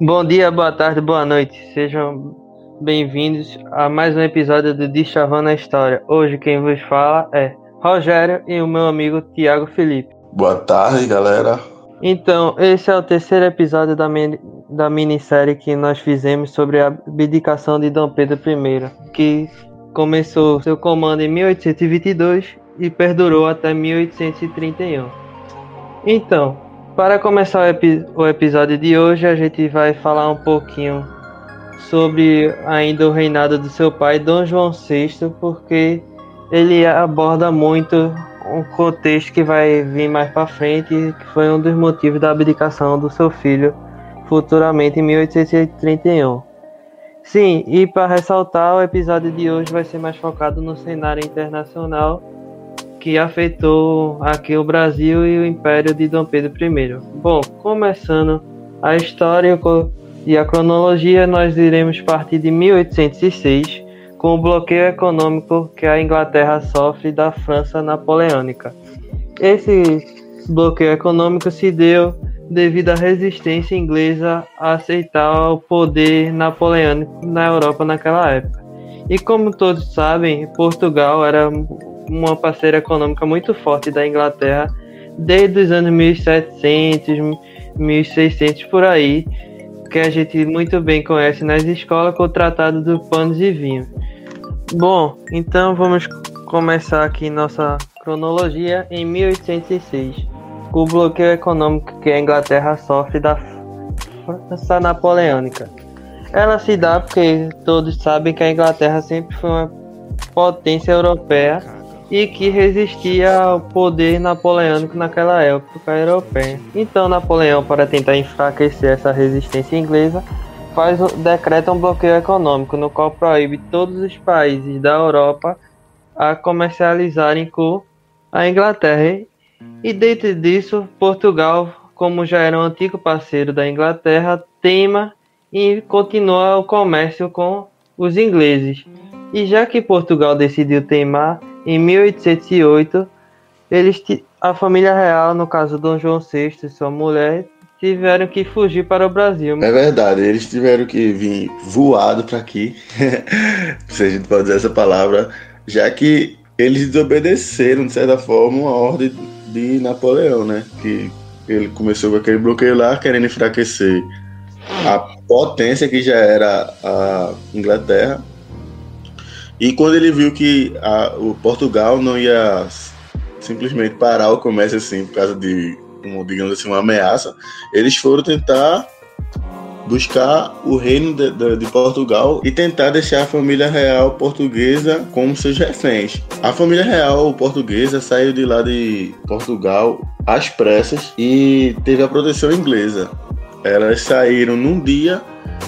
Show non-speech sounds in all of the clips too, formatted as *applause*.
Bom dia, boa tarde, boa noite. Sejam bem-vindos a mais um episódio do Deschavando a História. Hoje quem vos fala é Rogério e o meu amigo Tiago Felipe. Boa tarde, galera. Então, esse é o terceiro episódio da, mini, da minissérie que nós fizemos sobre a abdicação de Dom Pedro I, que começou seu comando em 1822 e perdurou até 1831. Então, para começar o, epi o episódio de hoje, a gente vai falar um pouquinho sobre ainda o reinado do seu pai, Dom João VI, porque ele aborda muito um contexto que vai vir mais para frente, que foi um dos motivos da abdicação do seu filho futuramente em 1831. Sim, e para ressaltar, o episódio de hoje vai ser mais focado no cenário internacional que afetou aqui o Brasil e o Império de Dom Pedro I. Bom, começando a história e a cronologia, nós iremos partir de 1806 com o bloqueio econômico que a Inglaterra sofre da França napoleônica. Esse bloqueio econômico se deu devido à resistência inglesa a aceitar o poder napoleônico na Europa naquela época. E como todos sabem, Portugal era uma parceira econômica muito forte da Inglaterra desde os anos 1700, 1600 por aí, que a gente muito bem conhece nas escolas com o Tratado do Panos e Vinho. Bom, então vamos começar aqui nossa cronologia em 1806, com o bloqueio econômico que a Inglaterra sofre da França Napoleônica. Ela se dá porque todos sabem que a Inglaterra sempre foi uma potência europeia e que resistia ao poder napoleônico naquela época europeia. Então Napoleão, para tentar enfraquecer essa resistência inglesa, faz decreta um bloqueio econômico no qual proíbe todos os países da Europa a comercializarem com a Inglaterra. E dentro disso, Portugal, como já era um antigo parceiro da Inglaterra, tema e continua o comércio com os ingleses. E já que Portugal decidiu teimar, em 1808, eles, a família real, no caso Dom João VI e sua mulher, tiveram que fugir para o Brasil. É verdade, eles tiveram que vir voado para aqui, *laughs* se a gente pode dizer essa palavra, já que eles desobedeceram, de certa forma, a ordem de Napoleão, né? Que ele começou com aquele bloqueio lá, querendo enfraquecer a potência que já era a Inglaterra. E quando ele viu que a, o Portugal não ia simplesmente parar o comércio assim por causa de como, digamos assim, uma ameaça, eles foram tentar buscar o reino de, de, de, Portugal e tentar deixar a família real portuguesa como seus reféns. A família real portuguesa saiu de lá de Portugal às pressas e teve a proteção inglesa. Elas saíram num dia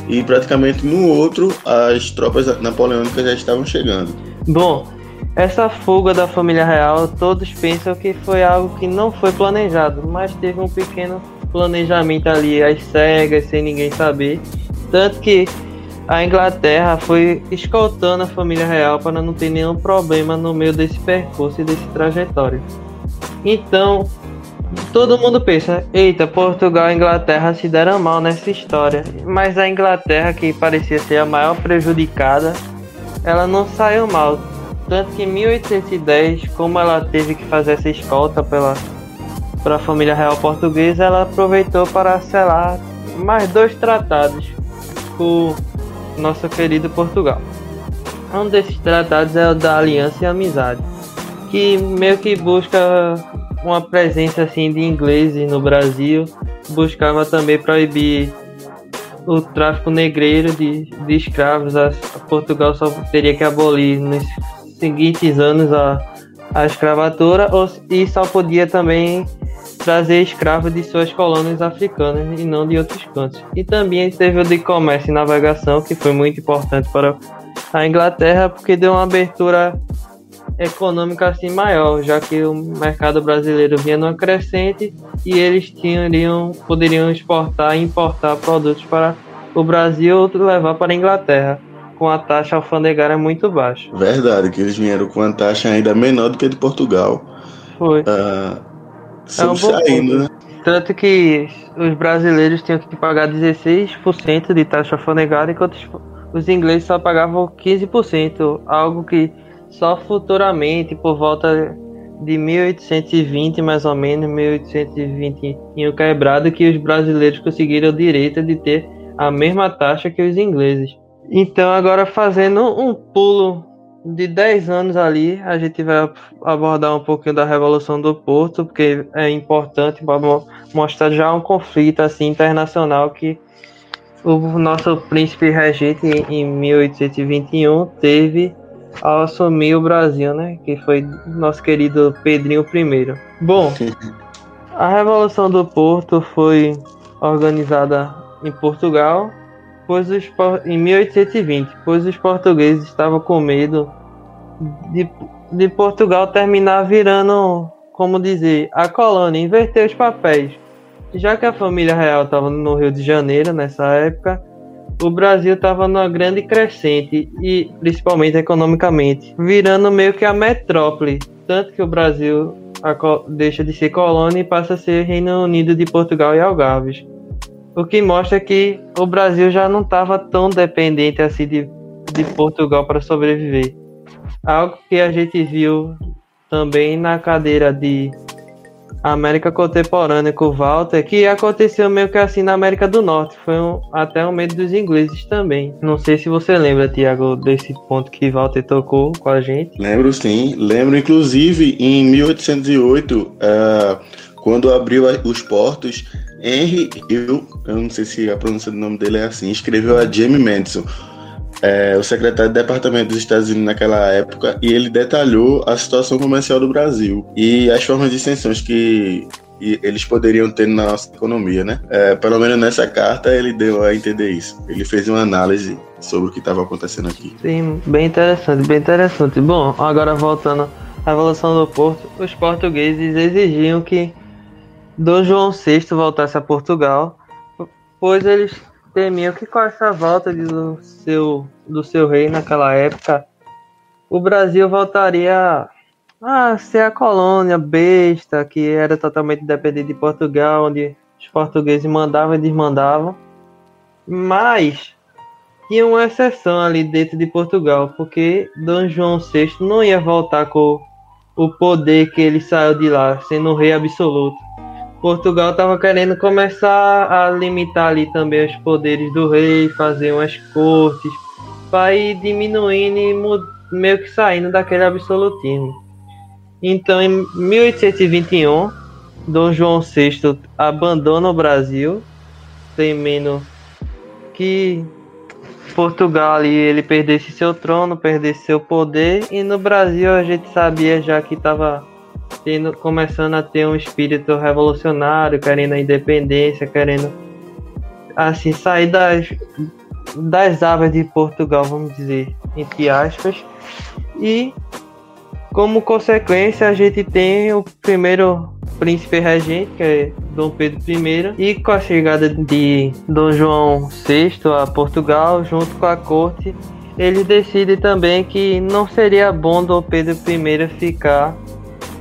e praticamente no outro as tropas napoleônicas já estavam chegando. Bom, essa fuga da família real, todos pensam que foi algo que não foi planejado, mas teve um pequeno planejamento ali às cegas, sem ninguém saber. Tanto que a Inglaterra foi escoltando a família real para não ter nenhum problema no meio desse percurso e desse trajetório. Então, todo mundo pensa: eita, Portugal e Inglaterra se deram mal nessa história. Mas a Inglaterra, que parecia ser a maior prejudicada, ela não saiu mal tanto que em 1810, como ela teve que fazer essa escolta pela para a família real portuguesa, ela aproveitou para selar mais dois tratados com nosso querido Portugal. Um desses tratados é o da Aliança e Amizade, que meio que busca uma presença assim de ingleses no Brasil, buscava também proibir o tráfico negreiro de, de escravos. A, Portugal só teria que abolir nesse seguintes anos a, a escravatura e só podia também trazer escravos de suas colônias africanas e não de outros cantos. E também teve o de comércio e navegação, que foi muito importante para a Inglaterra, porque deu uma abertura econômica assim maior, já que o mercado brasileiro vinha numa crescente e eles tinham, poderiam exportar e importar produtos para o Brasil ou levar para a Inglaterra com a taxa alfandegária muito baixa. Verdade, que eles vieram com uma taxa ainda menor do que a de Portugal. Foi. Uh, é um né? Tanto que os brasileiros tinham que pagar 16% de taxa alfanegada, enquanto os ingleses só pagavam 15%, algo que só futuramente, por volta de 1820, mais ou menos, 1820 quebrado, que os brasileiros conseguiram o direito de ter a mesma taxa que os ingleses. Então, agora fazendo um pulo de 10 anos ali, a gente vai abordar um pouquinho da Revolução do Porto, porque é importante para mostrar já um conflito assim internacional que o nosso príncipe regente em 1821 teve ao assumir o Brasil, né? Que foi nosso querido Pedrinho I. Bom, a Revolução do Porto foi organizada em Portugal, pois os, em 1820, pois os portugueses estavam com medo de, de Portugal terminar virando, como dizer, a colônia, inverter os papéis. Já que a família real estava no Rio de Janeiro nessa época, o Brasil estava numa grande crescente e principalmente economicamente, virando meio que a metrópole, tanto que o Brasil deixa de ser colônia e passa a ser Reino Unido de Portugal e Algarves. O que mostra que o Brasil já não estava tão dependente assim de, de Portugal para sobreviver. Algo que a gente viu também na cadeira de América Contemporânea com Walter, que aconteceu meio que assim na América do Norte. Foi um, até um medo dos ingleses também. Não sei se você lembra, Tiago, desse ponto que Walter tocou com a gente. Lembro sim. Lembro, inclusive, em 1808, uh, eh, quando abriu os portos, Henry, eu, eu não sei se a pronúncia do nome dele é assim, escreveu a Jamie Madison é, o secretário de Departamento dos Estados Unidos naquela época, e ele detalhou a situação comercial do Brasil e as formas de extensões que eles poderiam ter na nossa economia, né? É, pelo menos nessa carta ele deu a entender isso. Ele fez uma análise sobre o que estava acontecendo aqui. Sim, bem interessante, bem interessante. Bom, agora voltando à Revolução do Porto, os portugueses exigiam que Dom João VI voltasse a Portugal, pois eles temiam que com essa volta do seu, do seu rei naquela época, o Brasil voltaria a ser a colônia besta, que era totalmente dependente de Portugal, onde os portugueses mandavam e desmandavam. Mas tinha uma exceção ali dentro de Portugal, porque Dom João VI não ia voltar com o poder que ele saiu de lá, sendo o rei absoluto. Portugal estava querendo começar a limitar ali também os poderes do rei, fazer umas cortes, para ir diminuindo e meio que saindo daquele absolutismo. Então, em 1821, Dom João VI abandona o Brasil, temendo que Portugal ali ele perdesse seu trono, perdesse seu poder, e no Brasil a gente sabia já que estava tendo, começando a ter um espírito revolucionário, querendo a independência, querendo assim sair das, das aves de Portugal, vamos dizer, entre aspas. E como consequência a gente tem o primeiro príncipe regente, que é Dom Pedro I, e com a chegada de Dom João VI a Portugal, junto com a corte, ele decide também que não seria bom Dom Pedro I ficar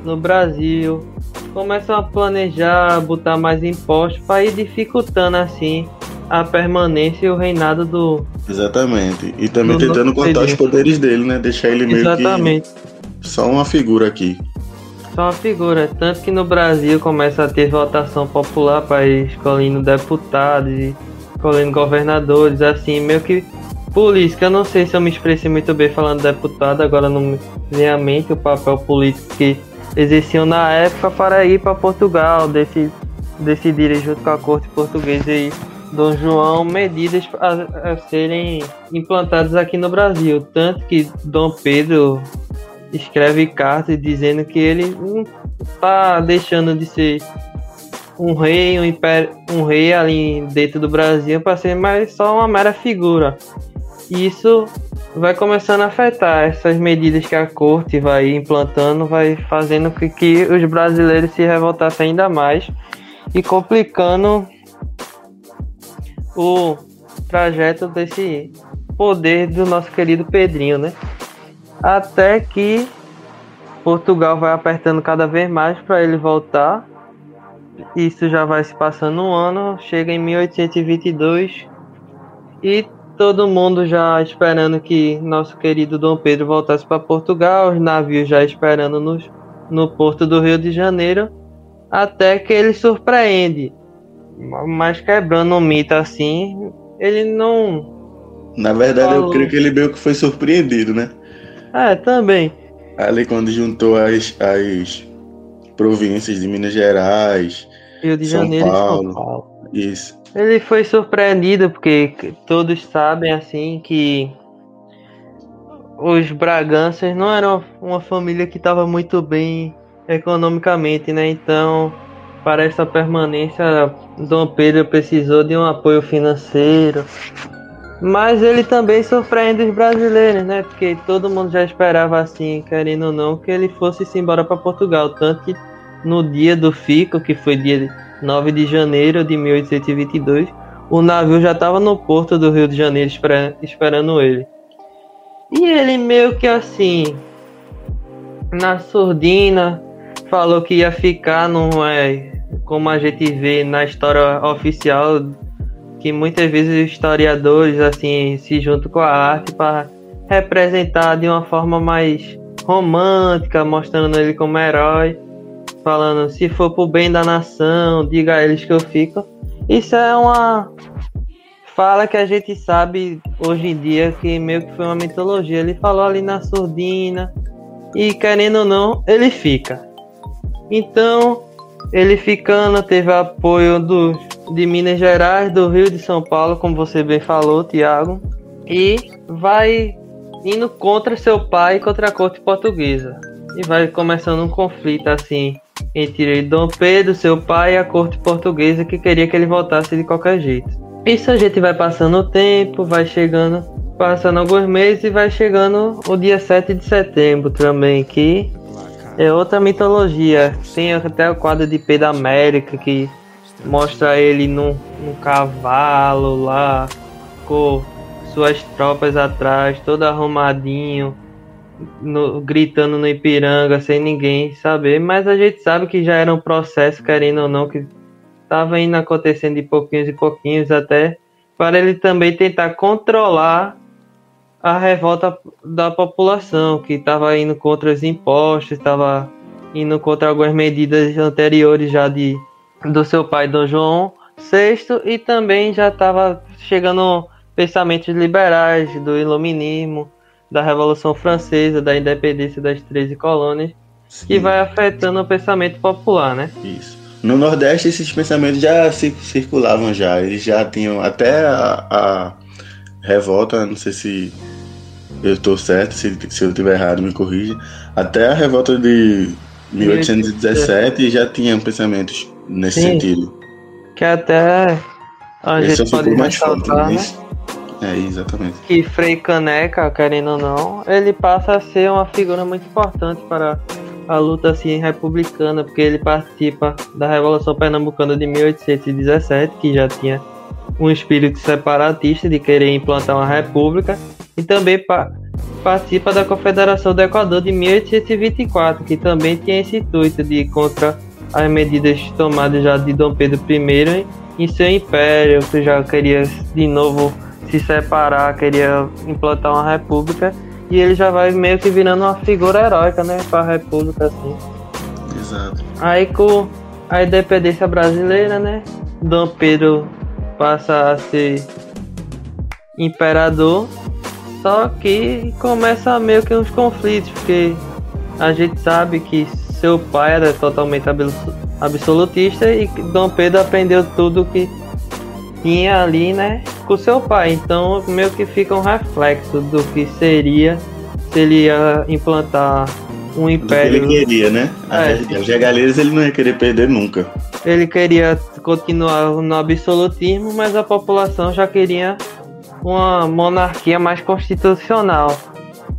no Brasil, começam a planejar, botar mais impostos para ir dificultando assim a permanência e o reinado do. Exatamente. E também tentando cortar os poderes dele, né? Deixar ele meio Exatamente. que só uma figura aqui. Só uma figura. Tanto que no Brasil começa a ter votação popular para ir escolhendo deputados e escolhendo governadores, assim, meio que política. Eu não sei se eu me expressei muito bem falando deputado, agora não me vem à mente o papel político que exerciam na época para ir para Portugal, desse, decidirem junto com a corte portuguesa e Dom João medidas a, a, serem implantadas aqui no Brasil. Tanto que Dom Pedro escreve cartas dizendo que ele não está deixando de ser um rei, um, império, um rei ali dentro do Brasil para ser mais só uma mera figura. Isso vai começando a afetar essas medidas que a corte vai implantando, vai fazendo com que os brasileiros se revoltassem ainda mais e complicando o trajeto desse poder do nosso querido Pedrinho, né? Até que Portugal vai apertando cada vez mais para ele voltar isso já vai se passando um ano, chega em 1822 e todo mundo já esperando que nosso querido Dom Pedro voltasse para Portugal, os navios já esperando nos, no porto do Rio de Janeiro, até que ele surpreende. Mas quebrando um mito assim, ele não. Na verdade, falou. eu creio que ele meio que foi surpreendido, né? É, também. Ali quando juntou as, as províncias de Minas Gerais, Rio de São Janeiro Paulo, e São Paulo. Isso. Ele foi surpreendido porque todos sabem assim que os Braganças não eram uma família que estava muito bem economicamente, né? Então, para essa permanência, Dom Pedro precisou de um apoio financeiro. Mas ele também surpreende os brasileiros, né? Porque todo mundo já esperava assim, querendo ou não, que ele fosse -se embora para Portugal. Tanto que no dia do Fico, que foi dia 9 de janeiro de 1822, o navio já estava no porto do Rio de Janeiro esperando ele. E ele meio que assim, na surdina, falou que ia ficar, não é como a gente vê na história oficial, que muitas vezes os historiadores assim se juntam com a arte para representar de uma forma mais romântica, mostrando ele como herói falando se for pro bem da nação, diga a eles que eu fico. Isso é uma fala que a gente sabe hoje em dia que meio que foi uma mitologia. Ele falou ali na surdina e querendo ou não, ele fica. Então, ele ficando teve apoio do, de Minas Gerais, do Rio de São Paulo, como você bem falou, Tiago, e vai indo contra seu pai contra a corte portuguesa. E vai começando um conflito assim entre Dom Pedro, seu pai, e a corte portuguesa que queria que ele voltasse de qualquer jeito. Isso a gente vai passando o tempo, vai chegando, passando alguns meses e vai chegando o dia 7 de setembro também, que é outra mitologia. Tem até o quadro de Pedro América que mostra ele num, num cavalo lá, com suas tropas atrás, todo arrumadinho no, gritando no Ipiranga sem ninguém saber, mas a gente sabe que já era um processo, querendo ou não, que estava indo acontecendo de pouquinhos e pouquinhos até para ele também tentar controlar a revolta da população, que estava indo contra os impostos, estava indo contra algumas medidas anteriores já de do seu pai Dom João VI e também já estava chegando pensamentos liberais do iluminismo da Revolução Francesa, da independência das 13 colônias, Sim. que vai afetando o pensamento popular, né? Isso. No Nordeste esses pensamentos já circulavam já, eles já tinham até a, a revolta, não sei se eu estou certo, se, se eu estiver errado me corrija, até a revolta de 1817 já tinham pensamentos nesse Sim. sentido. Que até a Esse gente pode mais forte, né? É, exatamente. Que Frei Caneca, querendo ou não, ele passa a ser uma figura muito importante para a luta assim republicana, porque ele participa da Revolução Pernambucana de 1817, que já tinha um espírito separatista de querer implantar uma república, e também pa participa da Confederação do Equador de 1824, que também tinha esse intuito de ir contra as medidas tomadas já de Dom Pedro I em seu império, que já queria de novo se separar, queria implantar uma república e ele já vai meio que virando uma figura heróica, né, para a república assim. Exato. Aí com a independência brasileira, né, Dom Pedro passa a ser imperador, só que começa meio que uns conflitos, porque a gente sabe que seu pai era totalmente absolutista e Dom Pedro aprendeu tudo que tinha ali, né, com seu pai. Então, meio que fica um reflexo do que seria se ele ia implantar um império. ele queria, né? É. As ele não ia querer perder nunca. Ele queria continuar no absolutismo, mas a população já queria uma monarquia mais constitucional.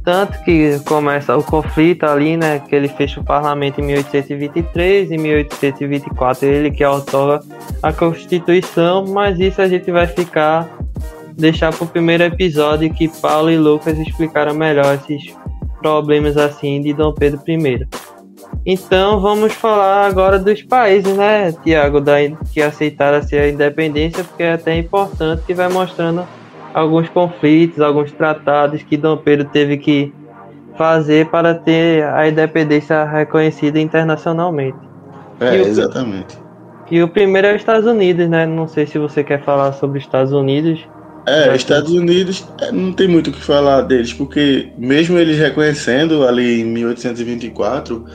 Tanto que começa o conflito ali, né? Que ele fecha o parlamento em 1823 e 1824 ele que outorga a Constituição, mas isso a gente vai ficar deixar para o primeiro episódio que Paulo e Lucas explicaram melhor esses problemas assim de Dom Pedro I. Então vamos falar agora dos países, né, Tiago, que aceitaram assim, a independência, porque é até importante que vai mostrando alguns conflitos, alguns tratados que Dom Pedro teve que fazer para ter a independência reconhecida internacionalmente. É, e o, exatamente. E o primeiro é os Estados Unidos, né? Não sei se você quer falar sobre os Estados Unidos. É, Estados Unidos é, não tem muito o que falar deles, porque mesmo eles reconhecendo ali em 1824, uh,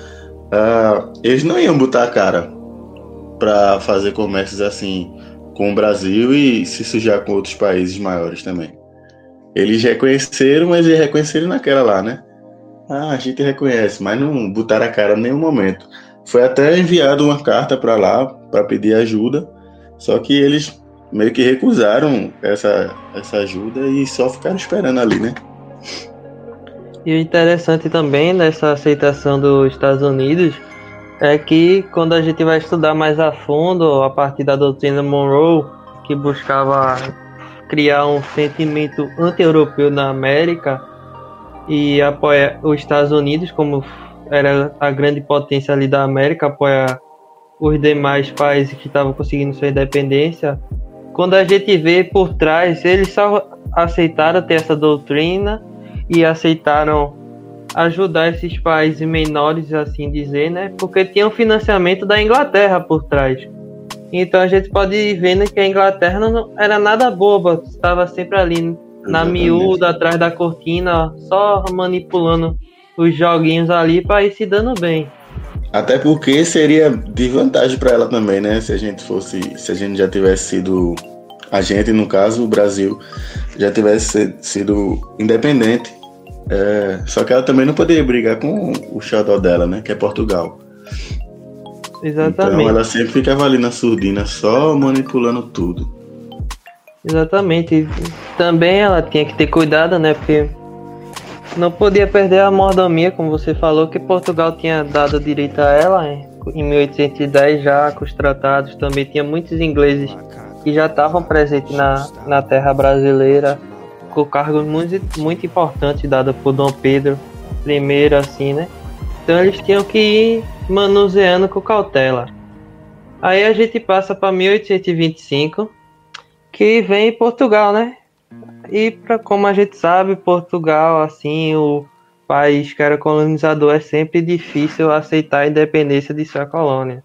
ah, eles não iam botar a cara para fazer comércios assim com o Brasil e se sujar com outros países maiores também. Eles reconheceram, mas eles reconheceram naquela lá, né? Ah, a gente reconhece, mas não botaram a cara em nenhum momento. Foi até enviado uma carta para lá para pedir ajuda, só que eles meio que recusaram essa, essa ajuda e só ficaram esperando ali, né? E o interessante também nessa aceitação dos Estados Unidos é que quando a gente vai estudar mais a fundo a partir da doutrina Monroe, que buscava criar um sentimento anti-europeu na América e apoia os Estados Unidos como era a grande potência ali da América, apoia os demais países que estavam conseguindo sua independência, quando a gente vê por trás, eles só aceitaram ter essa doutrina e aceitaram ajudar esses países menores, assim dizer, né? Porque tinha um financiamento da Inglaterra por trás. Então a gente pode ir vendo que a Inglaterra não era nada boba, estava sempre ali na miúda, atrás da cortina, só manipulando os joguinhos ali para ir se dando bem. Até porque seria de vantagem para ela também, né? Se a gente fosse, se a gente já tivesse sido a gente, no caso, o Brasil, já tivesse sido independente. É, só que ela também não poderia brigar com o xodó dela, né? Que é Portugal. Exatamente. Então ela sempre ficava ali na surdina, só manipulando tudo. Exatamente. E também ela tinha que ter cuidado, né? Porque não podia perder a mordomia, como você falou, que Portugal tinha dado direito a ela em 1810 já com os tratados. Também tinha muitos ingleses que já estavam presentes na, na terra brasileira com cargos muito, muito dados por Dom Pedro I, assim, né? Então eles tinham que ir manuseando com cautela. Aí a gente passa para 1825, que vem Portugal, né? E para como a gente sabe, Portugal, assim, o país que era colonizador, é sempre difícil aceitar a independência de sua colônia.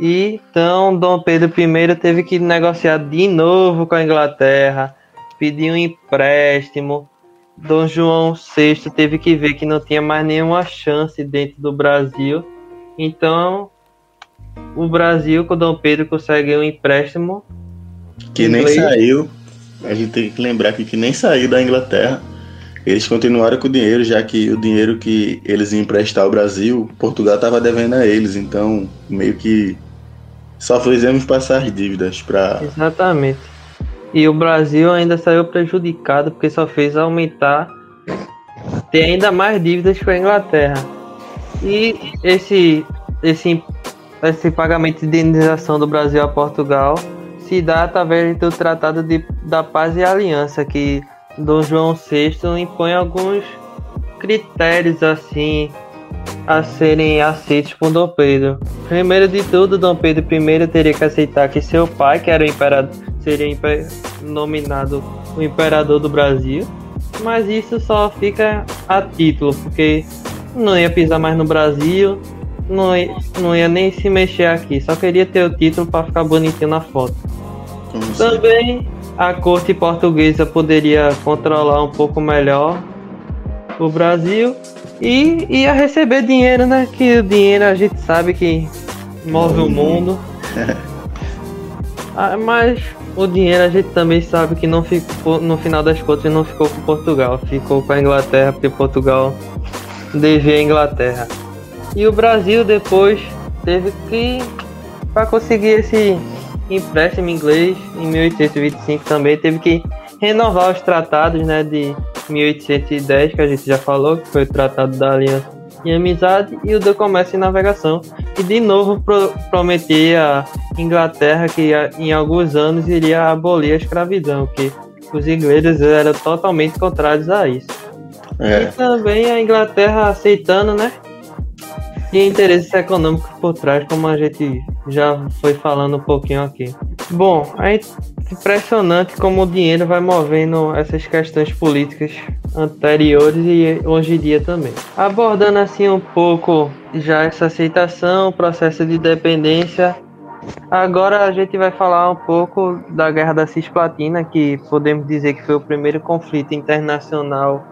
E então Dom Pedro I teve que negociar de novo com a Inglaterra, pedir um empréstimo. Dom João VI teve que ver que não tinha mais nenhuma chance dentro do Brasil. Então o Brasil com Dom Pedro consegue um empréstimo que nem saiu a gente tem que lembrar que, que nem saiu da Inglaterra. Eles continuaram com o dinheiro, já que o dinheiro que eles iam emprestar ao Brasil, Portugal estava devendo a eles. Então, meio que só fizemos passar as dívidas para. Exatamente. E o Brasil ainda saiu prejudicado porque só fez aumentar, ter ainda mais dívidas com a Inglaterra. E esse, esse, esse pagamento de indenização do Brasil a Portugal se dá através do Tratado de, da Paz e Aliança, que Dom João VI impõe alguns critérios assim a serem aceitos por Dom Pedro. Primeiro de tudo, Dom Pedro I teria que aceitar que seu pai, que era o imperador, seria nominado o imperador do Brasil, mas isso só fica a título, porque não ia pisar mais no Brasil, não ia, não ia nem se mexer aqui, só queria ter o título para ficar bonitinho na foto. Assim? Também a corte portuguesa poderia controlar um pouco melhor o Brasil e ia receber dinheiro, né? Que o dinheiro a gente sabe que move o mundo. *laughs* ah, mas o dinheiro a gente também sabe que não ficou, no final das contas, não ficou com Portugal, ficou com a Inglaterra, porque Portugal devia a Inglaterra. E o Brasil depois teve que, para conseguir esse empréstimo inglês em 1825 também teve que renovar os tratados né, de 1810, que a gente já falou, que foi o Tratado da Aliança e Amizade, e o do Comércio e Navegação, e de novo pro prometia Inglaterra que em alguns anos iria abolir a escravidão, que os ingleses eram totalmente contrários a isso. É. E também a Inglaterra aceitando, né? tinha interesses econômicos por trás, como a gente já foi falando um pouquinho aqui. Bom, é impressionante como o dinheiro vai movendo essas questões políticas anteriores e hoje em dia também. Abordando assim um pouco já essa aceitação, processo de dependência. Agora a gente vai falar um pouco da Guerra da Cisplatina, que podemos dizer que foi o primeiro conflito internacional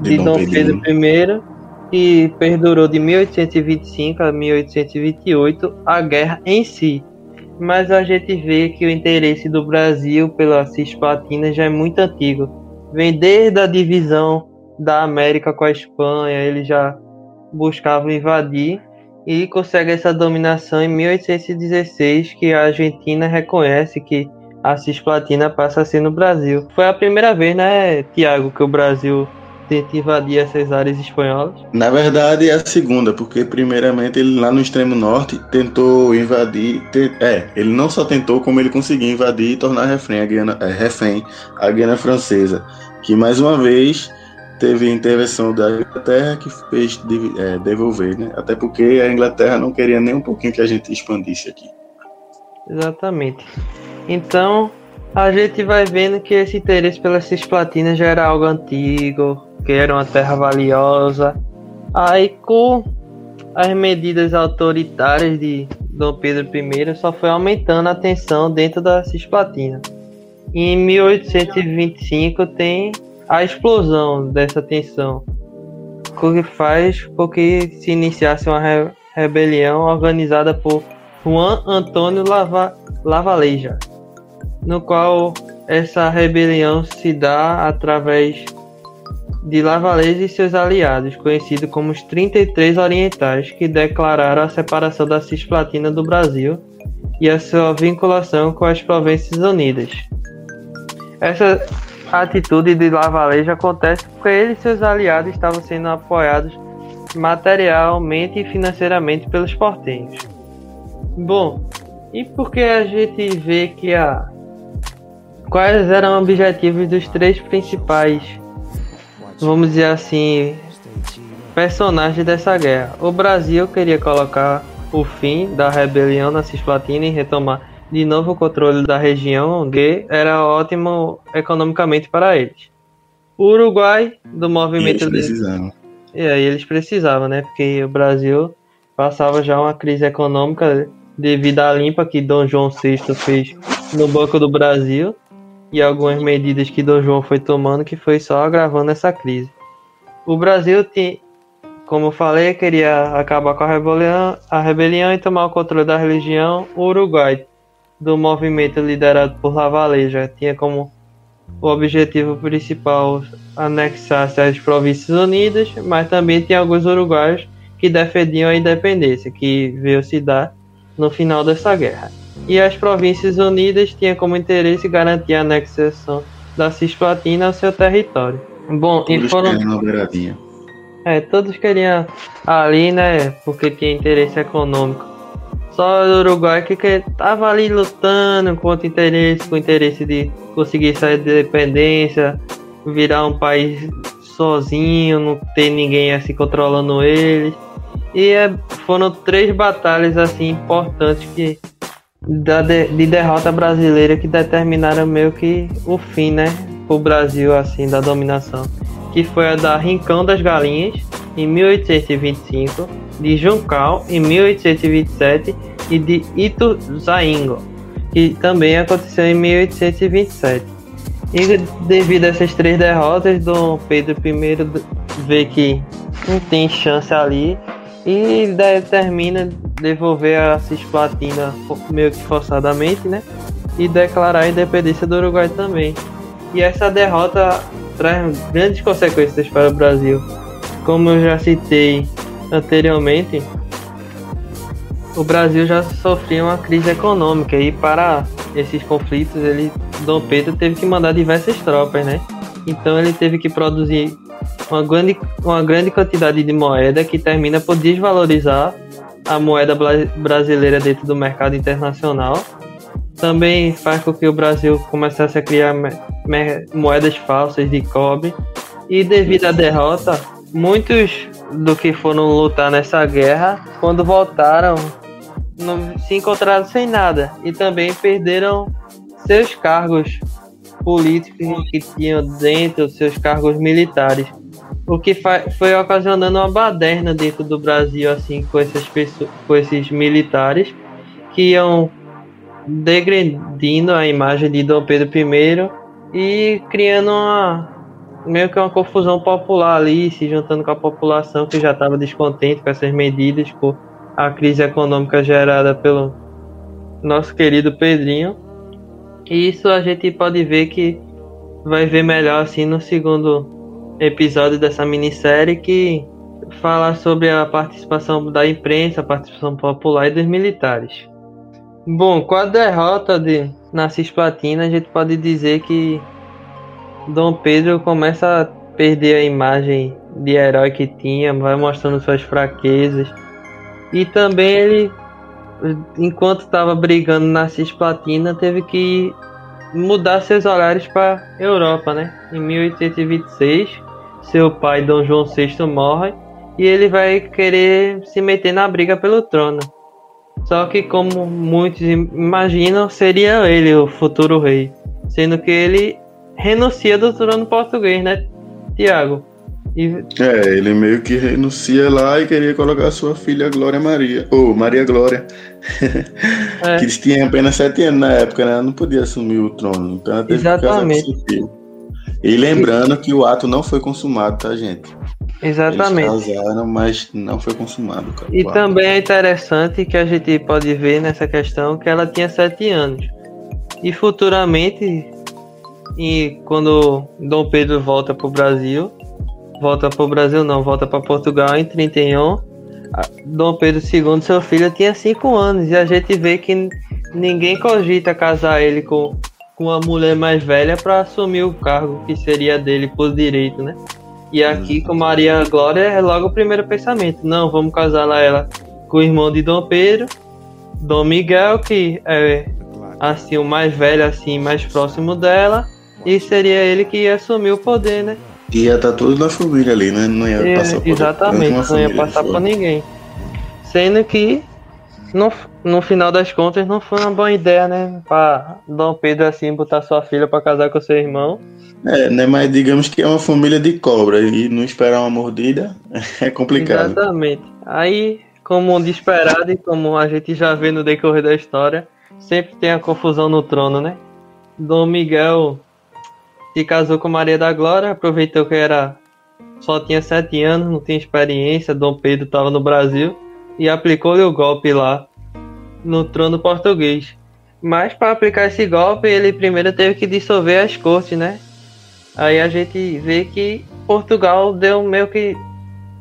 de, de Dom Pedro I, que perdurou de 1825 a 1828 a guerra em si. Mas a gente vê que o interesse do Brasil pela Cisplatina já é muito antigo. Vem desde a divisão da América com a Espanha, ele já buscavam invadir e consegue essa dominação em 1816, que a Argentina reconhece que a cisplatina passa a ser no Brasil. Foi a primeira vez, né, Tiago, que o Brasil tenta invadir essas áreas espanholas? Na verdade é a segunda, porque primeiramente ele lá no extremo norte tentou invadir, te, é, ele não só tentou, como ele conseguiu invadir e tornar refém a Guiana, é, refém a Guiana Francesa, que mais uma vez teve intervenção da Inglaterra que fez é, devolver, né? Até porque a Inglaterra não queria nem um pouquinho que a gente expandisse aqui. Exatamente. Então, a gente vai vendo que esse interesse pela cisplatina já era algo antigo, que era uma terra valiosa. Aí, com as medidas autoritárias de Dom Pedro I, só foi aumentando a tensão dentro da cisplatina. Em 1825 tem a explosão dessa tensão, o que faz com que se iniciasse uma re rebelião organizada por Juan Antônio Lava Lavaleja, no qual essa rebelião se dá através de Lavaleja e seus aliados, conhecidos como os 33 Orientais, que declararam a separação da Cisplatina do Brasil e a sua vinculação com as Províncias Unidas. Essa a atitude de Lavaleja acontece porque ele e seus aliados estavam sendo apoiados materialmente e financeiramente pelos portenhos. Bom, e por que a gente vê que a quais eram os objetivos dos três principais, vamos dizer assim, personagens dessa guerra? O Brasil queria colocar o fim da rebelião na Cisplatina e retomar de novo o controle da região G era ótimo economicamente para eles. O Uruguai, do movimento. E eles precisavam. E aí eles precisavam, né? Porque o Brasil passava já uma crise econômica devido à limpa que Dom João VI fez no Banco do Brasil e algumas medidas que Dom João foi tomando que foi só agravando essa crise. O Brasil, como eu falei, queria acabar com a rebelião, a rebelião e tomar o controle da religião. O Uruguai do movimento liderado por Lavaleja tinha como o objetivo principal anexar-se às Províncias Unidas, mas também tinha alguns uruguaios que defendiam a independência, que veio se dar no final dessa guerra. E as Províncias Unidas tinham como interesse garantir a anexação da Cisplatina ao seu território. Bom, todos e foram. É, todos queriam ali, né? Porque tinha interesse econômico só o Uruguai que, que tava ali lutando contra interesse, com interesse de conseguir sair da dependência, virar um país sozinho, não ter ninguém assim controlando ele. E é, foram três batalhas assim importantes que da de, de, derrota brasileira que determinaram meio que o fim, né, o Brasil assim da dominação, que foi a da Rincão das Galinhas em 1825, de Juncal em 1827 e de Ituzaingo, que também aconteceu em 1827. E devido a essas três derrotas, Dom Pedro I vê que não tem chance ali e determina devolver a Cisplatina meio que forçadamente, né? E declarar a independência do Uruguai também. E essa derrota traz grandes consequências para o Brasil. Como eu já citei anteriormente, o Brasil já sofria uma crise econômica e para esses conflitos ele Dom Pedro teve que mandar diversas tropas, né? Então ele teve que produzir uma grande, uma grande quantidade de moeda que termina por desvalorizar a moeda brasileira dentro do mercado internacional. Também faz com que o Brasil começasse a criar moedas falsas de cobre e devido à derrota, muitos do que foram lutar nessa guerra, quando voltaram, não, se encontraram sem nada e também perderam seus cargos políticos que tinham dentro, seus cargos militares. O que foi ocasionando uma baderna dentro do Brasil, assim, com essas pessoas, com esses militares que iam degredindo a imagem de Dom Pedro I e criando uma meio que uma confusão popular ali, se juntando com a população que já estava descontente com essas medidas, por a crise econômica gerada pelo nosso querido Pedrinho. E isso a gente pode ver que vai ver melhor assim no segundo episódio dessa minissérie que fala sobre a participação da imprensa, a participação popular e dos militares. Bom, com a derrota de, na Cisplatina, a gente pode dizer que Dom Pedro começa a perder a imagem de herói que tinha, vai mostrando suas fraquezas. E também ele, enquanto estava brigando na Cisplatina, teve que mudar seus olhares para Europa, né? Em 1826, seu pai Dom João VI morre e ele vai querer se meter na briga pelo trono. Só que, como muitos imaginam, seria ele o futuro rei, sendo que ele renuncia do trono português, né, Tiago? E... É, ele meio que renuncia lá e queria colocar sua filha Glória Maria, ou Maria Glória, *laughs* é. que tinha apenas sete anos na época, né? Ela não podia assumir o trono, então ela teve Exatamente. que casar com seu filho. E lembrando que o ato não foi consumado, tá, gente? Exatamente. Eles casaram, mas não foi consumado. Cara, e também é interessante que a gente pode ver nessa questão que ela tinha sete anos. E futuramente, e quando Dom Pedro volta para o Brasil, volta para o Brasil não, volta para Portugal em 31, Dom Pedro II, seu filho, tinha cinco anos. E a gente vê que ninguém cogita casar ele com, com uma mulher mais velha para assumir o cargo que seria dele por direito, né? E aqui com Maria Glória é logo o primeiro pensamento. Não, vamos casar ela com o irmão de Dom Pedro, Dom Miguel, que é assim o mais velho, assim, mais próximo dela. E seria ele que ia assumir o poder, né? Ia estar tá tudo na família ali, né? Não ia passar por Exatamente, não ia passar por ninguém. Sendo que no, no final das contas não foi uma boa ideia, né? Pra Dom Pedro assim botar sua filha para casar com seu irmão. É, né? Mas digamos que é uma família de cobra e não esperar uma mordida *laughs* é complicado. Exatamente. Aí, como de esperado e como a gente já vê no decorrer da história, sempre tem a confusão no trono, né? Dom Miguel se casou com Maria da Glória, aproveitou que era só tinha sete anos, não tinha experiência, Dom Pedro estava no Brasil e aplicou-lhe o golpe lá no trono português. Mas para aplicar esse golpe, ele primeiro teve que dissolver as cortes, né? Aí a gente vê que Portugal deu meio que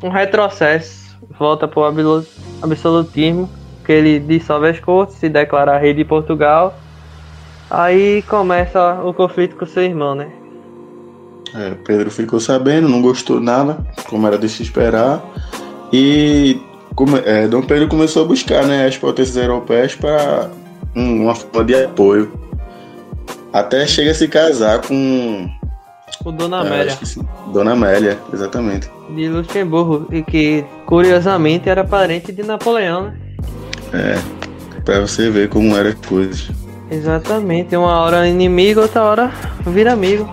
um retrocesso, volta para o absolutismo, que ele dissolve as cortes, se declara rei de Portugal. Aí começa o conflito com seu irmão, né? É, Pedro ficou sabendo, não gostou nada, como era de se esperar, e é, Dom Pedro começou a buscar né, as potências europeias para um, uma forma de apoio. Até chega a se casar com o Dona é, Amélia. É, Dona Amélia, exatamente. De Luxemburgo, e que curiosamente era parente de Napoleão, né? É, pra você ver como eram as coisas. Exatamente, uma hora inimigo, outra hora vira amigo.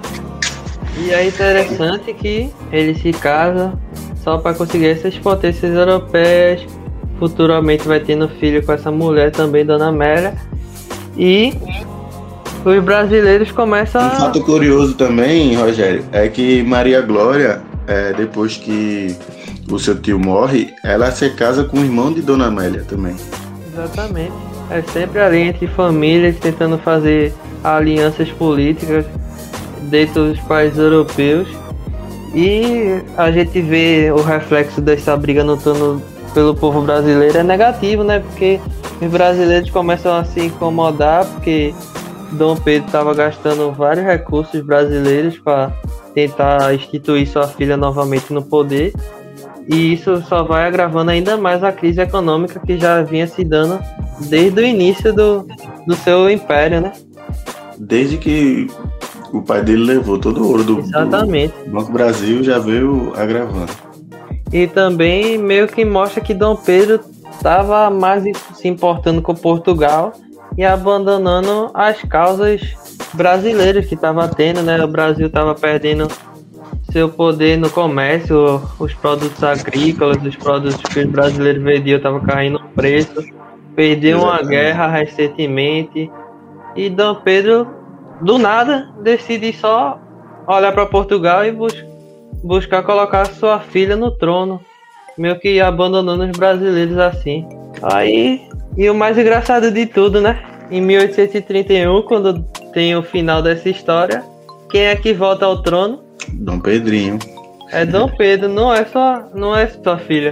E é interessante que ele se casa só para conseguir essas potências europeias. Futuramente vai tendo filho com essa mulher também, Dona Amélia. E os brasileiros começam a... Um fato curioso também, Rogério, é que Maria Glória, é, depois que o seu tio morre, ela se casa com o irmão de Dona Amélia também. Exatamente. É sempre ali entre famílias tentando fazer alianças políticas dentro dos países europeus. E a gente vê o reflexo dessa briga no turno pelo povo brasileiro é negativo, né? Porque os brasileiros começam a se incomodar porque Dom Pedro estava gastando vários recursos brasileiros para tentar instituir sua filha novamente no poder. E isso só vai agravando ainda mais a crise econômica que já vinha se dando desde o início do, do seu império, né? Desde que o pai dele levou todo o ouro do, Exatamente. do Banco Brasil, já veio agravando. E também meio que mostra que Dom Pedro estava mais se importando com Portugal e abandonando as causas brasileiras que estava tendo, né? O Brasil estava perdendo seu poder no comércio, os produtos agrícolas, os produtos que os brasileiros vendiam estavam caindo preço, perdeu uma guerra recentemente e Dom Pedro do nada decide só olhar para Portugal e bus buscar colocar sua filha no trono, meio que abandonando os brasileiros assim. Aí, e o mais engraçado de tudo, né? Em 1831, quando tem o final dessa história, quem é que volta ao trono? Dom Pedrinho. É Dom Pedro, não é só, não é sua filha.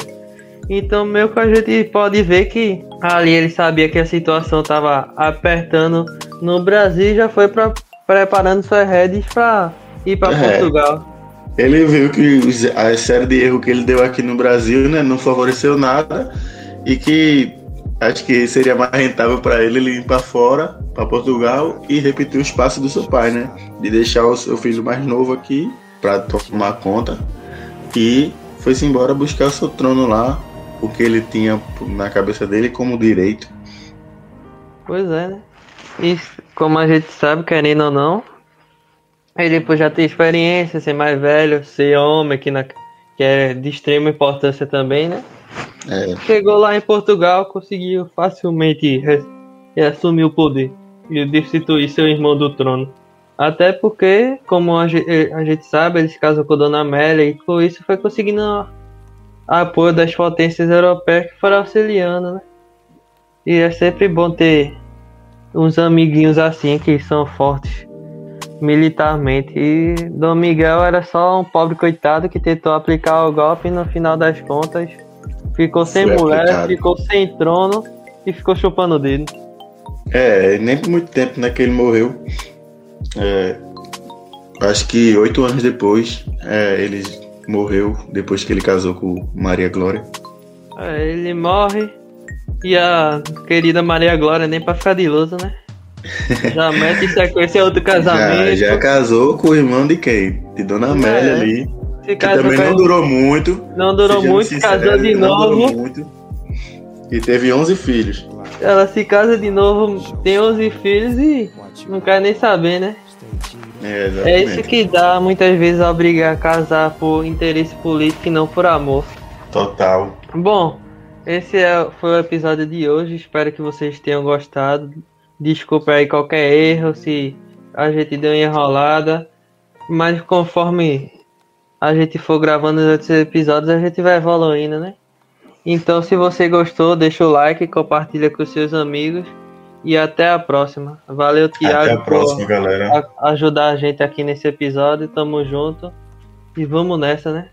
Então, meio que a gente pode ver que ali ele sabia que a situação estava apertando no Brasil já foi pra, preparando suas redes para ir para é. Portugal. Ele viu que a série de erros que ele deu aqui no Brasil né, não favoreceu nada e que acho que seria mais rentável para ele ele ir para fora, para Portugal e repetir o espaço do seu pai, né? De deixar o seu filho mais novo aqui para tomar conta e foi-se embora buscar o seu trono lá, o que ele tinha na cabeça dele como direito. Pois é, né? E como a gente sabe, querendo ou não, ele por já ter experiência, ser mais velho, ser homem, que, na, que é de extrema importância também, né? É. Chegou lá em Portugal, conseguiu facilmente assumir o poder e destituir seu irmão do trono. Até porque, como a gente, a gente sabe, ele se casou com Dona Amélia e com isso foi conseguindo apoio das potências europeias que foram auxiliando, né? E é sempre bom ter uns amiguinhos assim que são fortes militarmente. E Dom Miguel era só um pobre coitado que tentou aplicar o golpe e no final das contas ficou sem Foi mulher, aplicado. ficou sem trono e ficou chupando o dedo. É, nem por muito tempo né, que ele morreu. É, acho que oito anos depois é, ele morreu, depois que ele casou com Maria Glória. É, ele morre e a querida Maria Glória nem pra ficar de lousa, né? *laughs* Já mete sequência outro casamento. Já, já casou com o irmão de quem? De Dona Amélia é. ali. que também não durou muito. Não durou muito, sincero, casou de novo. E teve 11 filhos. Ela se casa de novo, tem 11 filhos e não quer nem saber, né? É, é isso que dá muitas vezes a obrigar a casar por interesse político e não por amor. Total. Bom, esse é, foi o episódio de hoje. Espero que vocês tenham gostado. Desculpa aí qualquer erro se a gente deu uma enrolada. Mas conforme a gente for gravando os outros episódios, a gente vai evoluindo, né? Então, se você gostou, deixa o like, compartilha com seus amigos. E até a próxima. Valeu, Thiago. Até a próxima, por galera. ajudar a gente aqui nesse episódio. Tamo junto. E vamos nessa, né?